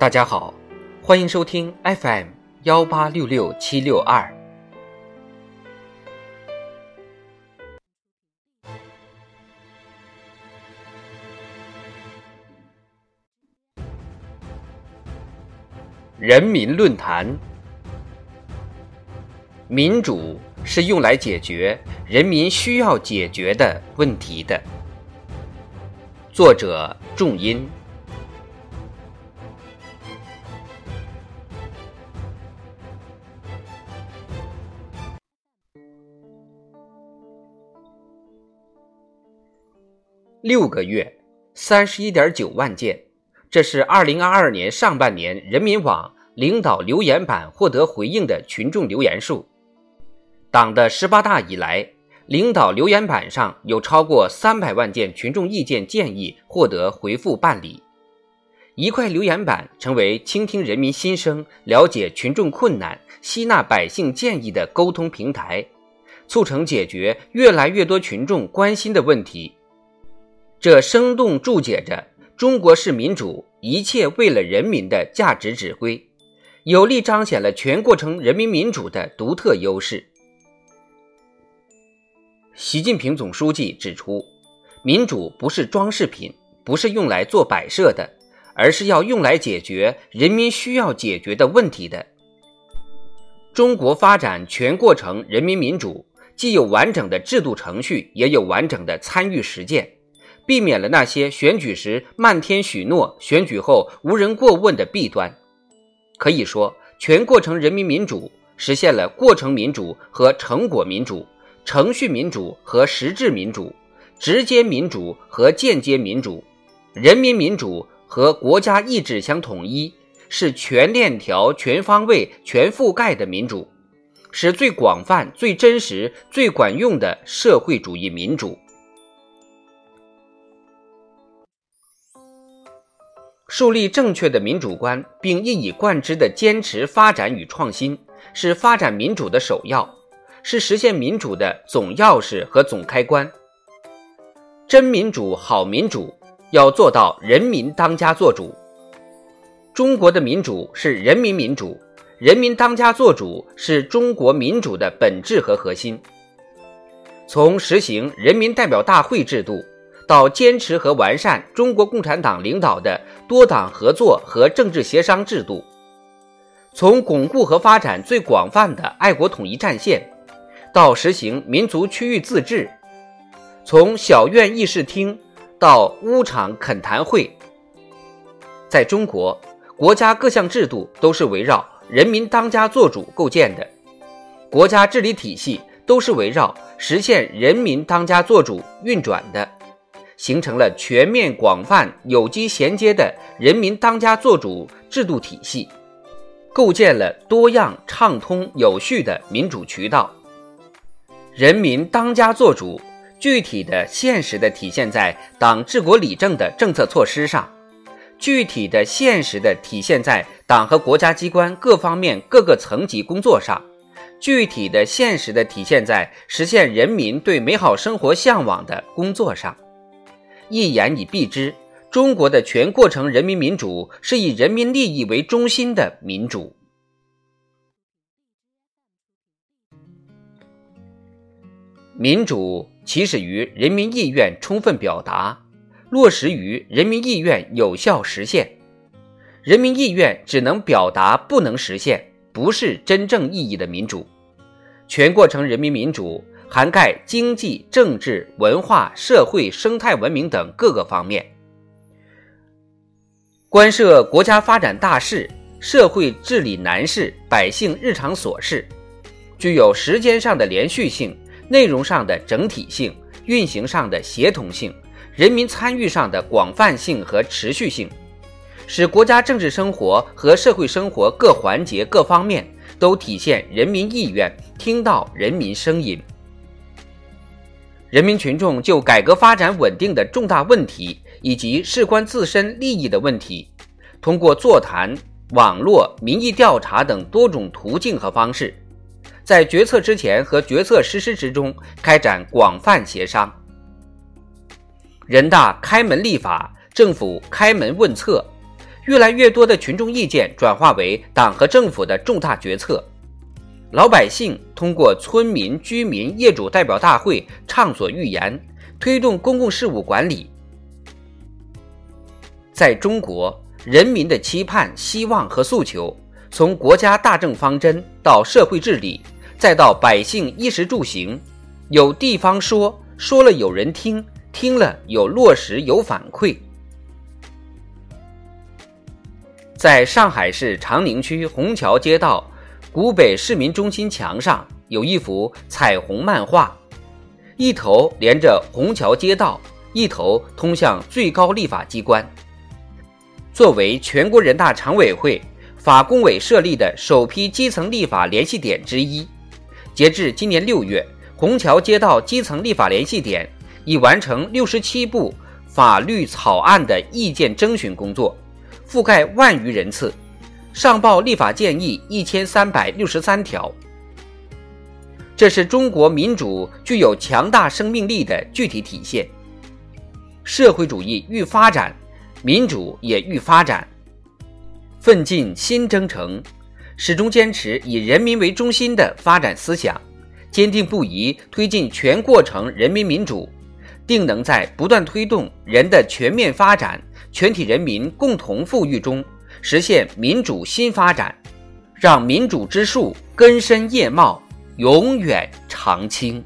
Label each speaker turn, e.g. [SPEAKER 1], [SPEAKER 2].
[SPEAKER 1] 大家好，欢迎收听 FM 幺八六六七六二。人民论坛，民主是用来解决人民需要解决的问题的。作者：仲音。六个月，三十一点九万件，这是二零二二年上半年人民网领导留言板获得回应的群众留言数。党的十八大以来，领导留言板上有超过三百万件群众意见建议获得回复办理。一块留言板成为倾听人民心声、了解群众困难、吸纳百姓建议的沟通平台，促成解决越来越多群众关心的问题。这生动注解着中国式民主一切为了人民的价值指挥，有力彰显了全过程人民民主的独特优势。习近平总书记指出，民主不是装饰品，不是用来做摆设的，而是要用来解决人民需要解决的问题的。中国发展全过程人民民主，既有完整的制度程序，也有完整的参与实践。避免了那些选举时漫天许诺、选举后无人过问的弊端。可以说，全过程人民民主实现了过程民主和成果民主、程序民主和实质民主、直接民主和间接民主、人民民主和国家意志相统一，是全链条、全方位、全覆盖的民主，是最广泛、最真实、最管用的社会主义民主。树立正确的民主观，并一以贯之地坚持发展与创新，是发展民主的首要，是实现民主的总钥匙和总开关。真民主、好民主，要做到人民当家作主。中国的民主是人民民主，人民当家作主是中国民主的本质和核心。从实行人民代表大会制度。到坚持和完善中国共产党领导的多党合作和政治协商制度，从巩固和发展最广泛的爱国统一战线，到实行民族区域自治，从小院议事厅到屋场恳谈会，在中国，国家各项制度都是围绕人民当家作主构建的，国家治理体系都是围绕实现人民当家作主运转的。形成了全面、广泛、有机衔接的人民当家作主制度体系，构建了多样、畅通、有序的民主渠道。人民当家作主，具体的、现实的体现在党治国理政的政策措施上，具体的、现实的体现在党和国家机关各方面各个层级工作上，具体的、现实的体现在实现人民对美好生活向往的工作上。一言以蔽之，中国的全过程人民民主是以人民利益为中心的民主。民主起始于人民意愿充分表达，落实于人民意愿有效实现。人民意愿只能表达，不能实现，不是真正意义的民主。全过程人民民主。涵盖经济、政治、文化、社会、生态文明等各个方面，关涉国家发展大事、社会治理难事、百姓日常琐事，具有时间上的连续性、内容上的整体性、运行上的协同性、人民参与上的广泛性和持续性，使国家政治生活和社会生活各环节各方面都体现人民意愿，听到人民声音。人民群众就改革发展稳定的重大问题以及事关自身利益的问题，通过座谈、网络、民意调查等多种途径和方式，在决策之前和决策实施之中开展广泛协商。人大开门立法，政府开门问策，越来越多的群众意见转化为党和政府的重大决策。老百姓通过村民、居民、业主代表大会畅所欲言，推动公共事务管理。在中国，人民的期盼、希望和诉求，从国家大政方针到社会治理，再到百姓衣食住行，有地方说，说了有人听，听了有落实有反馈。在上海市长宁区虹桥街道。古北市民中心墙上有一幅彩虹漫画，一头连着虹桥街道，一头通向最高立法机关。作为全国人大常委会法工委设立的首批基层立法联系点之一，截至今年六月，虹桥街道基层立法联系点已完成六十七部法律草案的意见征询工作，覆盖万余人次。上报立法建议一千三百六十三条，这是中国民主具有强大生命力的具体体现。社会主义愈发展，民主也愈发展。奋进新征程，始终坚持以人民为中心的发展思想，坚定不移推进全过程人民民主，定能在不断推动人的全面发展、全体人民共同富裕中。实现民主新发展，让民主之树根深叶茂，永远常青。